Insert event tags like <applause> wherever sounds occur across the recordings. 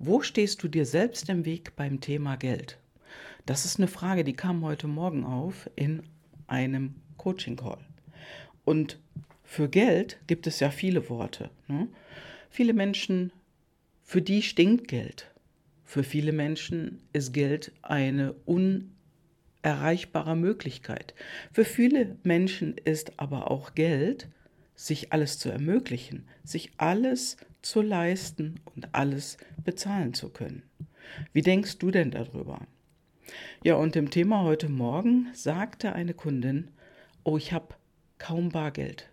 Wo stehst du dir selbst im Weg beim Thema Geld? Das ist eine Frage, die kam heute Morgen auf in einem Coaching-Call. Und für Geld gibt es ja viele Worte. Ne? Viele Menschen, für die stinkt Geld. Für viele Menschen ist Geld eine unerreichbare Möglichkeit. Für viele Menschen ist aber auch Geld, sich alles zu ermöglichen, sich alles zu leisten und alles bezahlen zu können. Wie denkst du denn darüber? Ja, und im Thema heute Morgen sagte eine Kundin, oh, ich habe kaum Bargeld.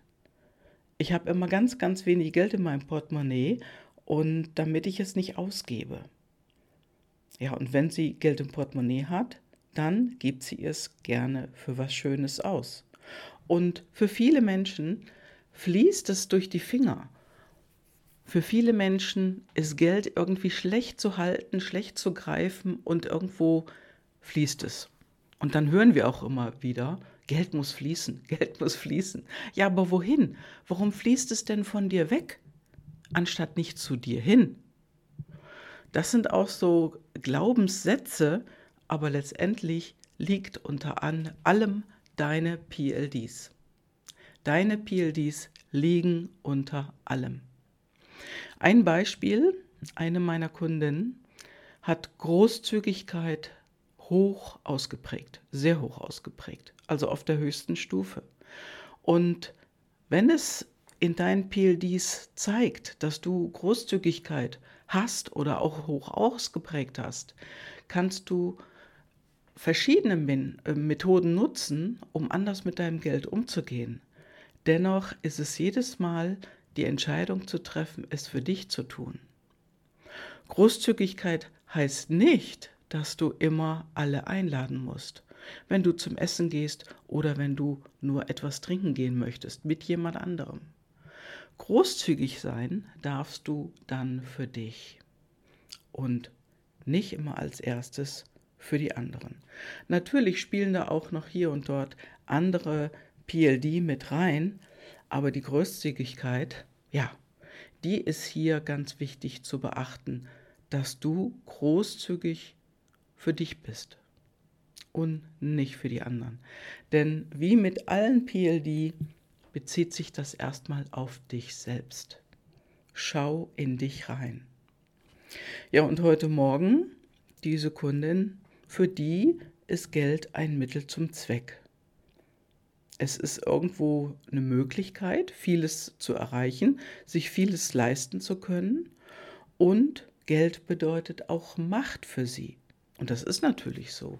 Ich habe immer ganz, ganz wenig Geld in meinem Portemonnaie und damit ich es nicht ausgebe. Ja, und wenn sie Geld im Portemonnaie hat, dann gibt sie es gerne für was Schönes aus. Und für viele Menschen fließt es durch die Finger. Für viele Menschen ist Geld irgendwie schlecht zu halten, schlecht zu greifen und irgendwo fließt es. Und dann hören wir auch immer wieder, Geld muss fließen, <laughs> Geld muss fließen. Ja, aber wohin? Warum fließt es denn von dir weg, anstatt nicht zu dir hin? Das sind auch so Glaubenssätze, aber letztendlich liegt unter allem deine PLDs. Deine PLDs liegen unter allem. Ein Beispiel, eine meiner Kundinnen hat Großzügigkeit hoch ausgeprägt, sehr hoch ausgeprägt, also auf der höchsten Stufe. Und wenn es in deinen PLDs zeigt, dass du Großzügigkeit hast oder auch hoch ausgeprägt hast, kannst du verschiedene Methoden nutzen, um anders mit deinem Geld umzugehen. Dennoch ist es jedes Mal die Entscheidung zu treffen, es für dich zu tun. Großzügigkeit heißt nicht, dass du immer alle einladen musst. Wenn du zum Essen gehst oder wenn du nur etwas trinken gehen möchtest mit jemand anderem. Großzügig sein darfst du dann für dich und nicht immer als erstes für die anderen. Natürlich spielen da auch noch hier und dort andere PLD mit rein, aber die Großzügigkeit, ja, die ist hier ganz wichtig zu beachten, dass du großzügig für dich bist und nicht für die anderen. Denn wie mit allen PLD bezieht sich das erstmal auf dich selbst. Schau in dich rein. Ja, und heute Morgen, diese Kundin, für die ist Geld ein Mittel zum Zweck es ist irgendwo eine Möglichkeit, vieles zu erreichen, sich vieles leisten zu können. Und Geld bedeutet auch Macht für sie. Und das ist natürlich so.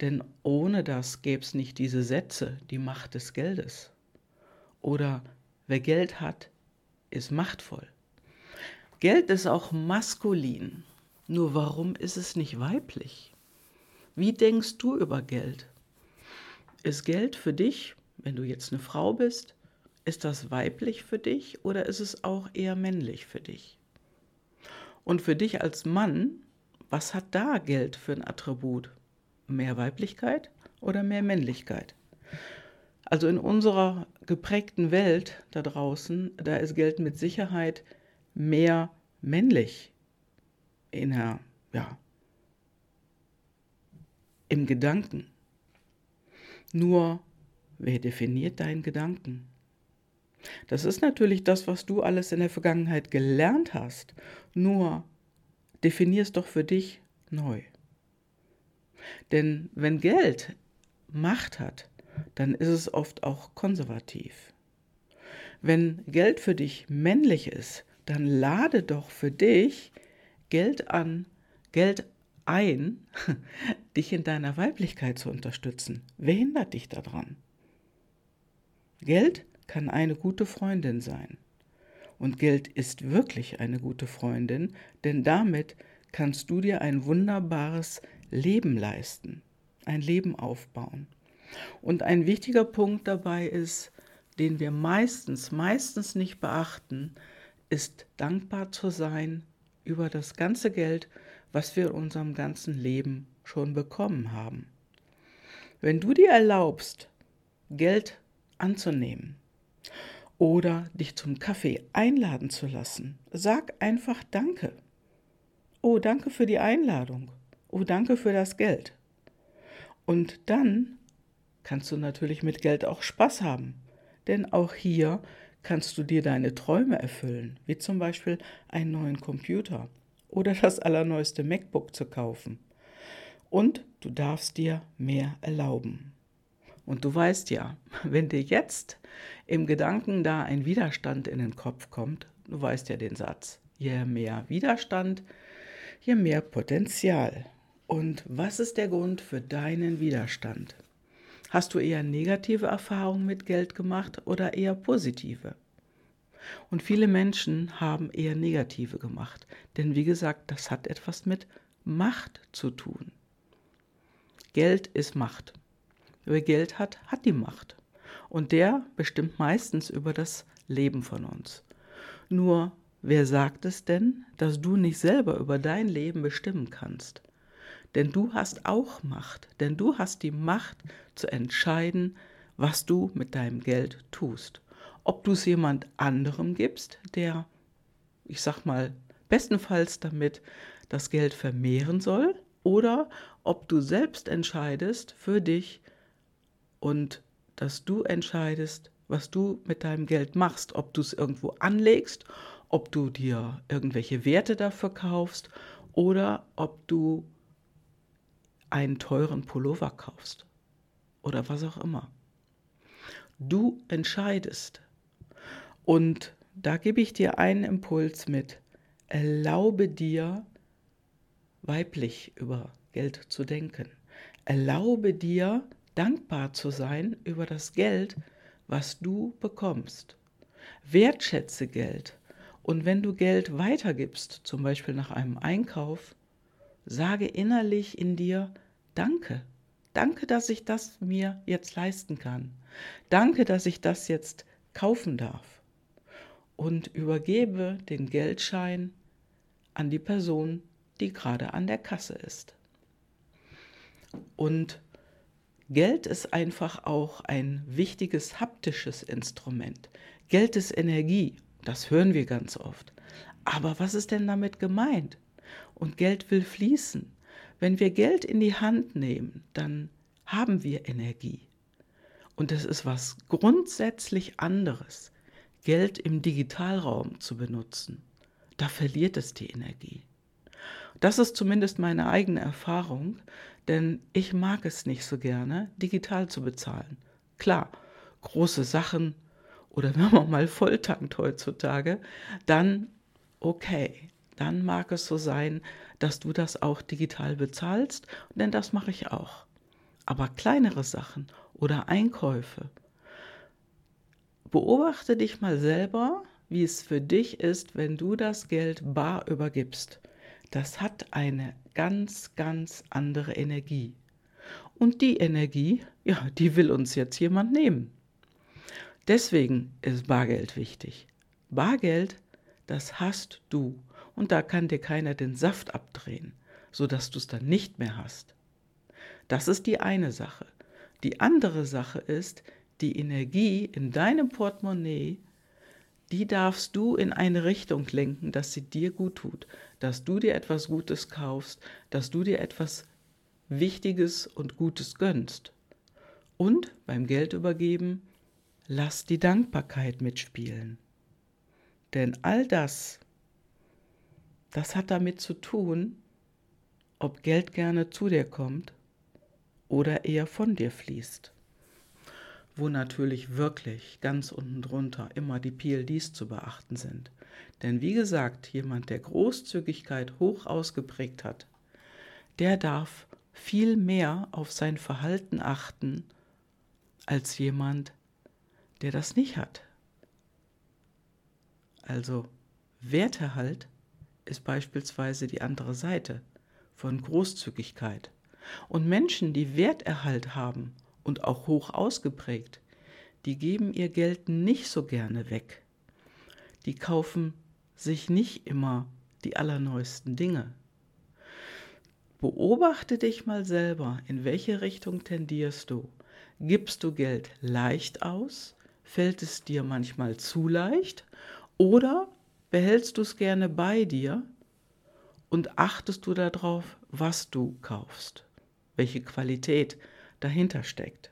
Denn ohne das gäbe es nicht diese Sätze, die Macht des Geldes. Oder wer Geld hat, ist machtvoll. Geld ist auch maskulin. Nur warum ist es nicht weiblich? Wie denkst du über Geld? Ist Geld für dich, wenn du jetzt eine Frau bist, ist das weiblich für dich oder ist es auch eher männlich für dich? Und für dich als Mann, was hat da Geld für ein Attribut? Mehr Weiblichkeit oder mehr Männlichkeit? Also in unserer geprägten Welt da draußen, da ist Geld mit Sicherheit mehr männlich in der, ja, im Gedanken. Nur, wer definiert deinen Gedanken? Das ist natürlich das, was du alles in der Vergangenheit gelernt hast. Nur definier es doch für dich neu. Denn wenn Geld Macht hat, dann ist es oft auch konservativ. Wenn Geld für dich männlich ist, dann lade doch für dich Geld an, Geld ein, <laughs> dich in deiner Weiblichkeit zu unterstützen. Wer hindert dich daran? Geld kann eine gute Freundin sein. Und Geld ist wirklich eine gute Freundin, denn damit kannst du dir ein wunderbares Leben leisten, ein Leben aufbauen. Und ein wichtiger Punkt dabei ist, den wir meistens, meistens nicht beachten, ist dankbar zu sein über das ganze Geld, was wir in unserem ganzen Leben schon bekommen haben. Wenn du dir erlaubst, Geld anzunehmen oder dich zum Kaffee einladen zu lassen, sag einfach Danke. oh, danke für die Einladung, oh, danke für das Geld. Und dann kannst du natürlich mit Geld auch Spaß haben, denn auch hier kannst du dir deine Träume erfüllen, wie zum Beispiel einen neuen Computer oder das allerneueste MacBook zu kaufen. Und du darfst dir mehr erlauben. Und du weißt ja, <laughs> wenn dir jetzt im Gedanken da ein Widerstand in den Kopf kommt, du weißt ja den Satz, je mehr Widerstand, je mehr Potenzial. Und was ist der Grund für deinen Widerstand? Hast du eher negative Erfahrungen mit Geld gemacht oder eher positive? Und viele Menschen haben eher negative gemacht, denn wie gesagt, das hat etwas mit Macht zu tun. Geld ist Macht. Wer Geld hat, hat die Macht. Und der bestimmt meistens über das Leben von uns. Nur, wer sagt es denn, dass du nicht selber über dein Leben bestimmen kannst? Denn du hast auch Macht, denn du hast die Macht zu entscheiden, was du mit deinem Geld tust. Ob du es jemand anderem gibst, der, ich sag mal, bestenfalls damit das Geld vermehren soll, oder ob du selbst entscheidest für dich und dass du entscheidest, was du mit deinem Geld machst, ob du es irgendwo anlegst, ob du dir irgendwelche Werte dafür kaufst oder ob du einen teuren Pullover kaufst oder was auch immer. Du entscheidest. Und da gebe ich dir einen Impuls mit. Erlaube dir, weiblich über Geld zu denken. Erlaube dir, dankbar zu sein über das Geld, was du bekommst. Wertschätze Geld. Und wenn du Geld weitergibst, zum Beispiel nach einem Einkauf, sage innerlich in dir Danke. Danke, dass ich das mir jetzt leisten kann. Danke, dass ich das jetzt kaufen darf. Und übergebe den Geldschein an die Person, die gerade an der Kasse ist. Und Geld ist einfach auch ein wichtiges haptisches Instrument. Geld ist Energie, das hören wir ganz oft. Aber was ist denn damit gemeint? Und Geld will fließen. Wenn wir Geld in die Hand nehmen, dann haben wir Energie. Und es ist was grundsätzlich anderes, Geld im Digitalraum zu benutzen. Da verliert es die Energie. Das ist zumindest meine eigene Erfahrung, denn ich mag es nicht so gerne, digital zu bezahlen. Klar, große Sachen oder <laughs> wenn man mal volltankt heutzutage, dann okay, dann mag es so sein, dass du das auch digital bezahlst, denn das mache ich auch. Aber kleinere Sachen oder Einkäufe, beobachte dich mal selber, wie es für dich ist, wenn du das Geld bar übergibst das hat eine ganz, ganz andere Energie. Und die Energie, ja, die will uns jetzt jemand nehmen. Deswegen ist Bargeld wichtig. Bargeld, das hast du. Und da kann dir keiner den Saft abdrehen, sodass du es dann nicht mehr hast. Das ist die eine Sache. Die andere Sache ist, die Energie in deinem Portemonnaie die darfst du in eine Richtung lenken, dass sie dir gut tut, dass du dir etwas Gutes kaufst, dass du dir etwas Wichtiges und Gutes gönnst. Und beim Geld übergeben, lass die Dankbarkeit mitspielen. Denn all das, das hat damit zu tun, ob Geld gerne zu dir kommt oder eher von dir fließt wo natürlich wirklich ganz unten drunter immer die PLDs zu beachten sind. Denn wie gesagt, jemand, der Großzügigkeit hoch ausgeprägt hat, der darf viel mehr auf sein Verhalten achten als jemand, der das nicht hat. Also Werterhalt ist beispielsweise die andere Seite von Großzügigkeit. Und Menschen, die Werterhalt haben und auch hoch ausgeprägt, die geben ihr Geld nicht so gerne weg. Die kaufen sich nicht immer die allerneuesten Dinge. Beobachte dich mal selber, in welche Richtung tendierst du? Gibst du Geld leicht aus? Fällt es dir manchmal zu leicht? Oder behältst du es gerne bei dir Und achtest du darauf, was du kaufst, welche Qualität dahinter steckt.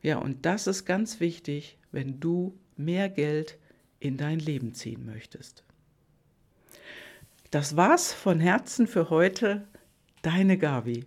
Ja, und das ist ganz wichtig, wenn du mehr Geld in dein Leben ziehen möchtest. Das war's von Herzen für heute. Deine Gabi.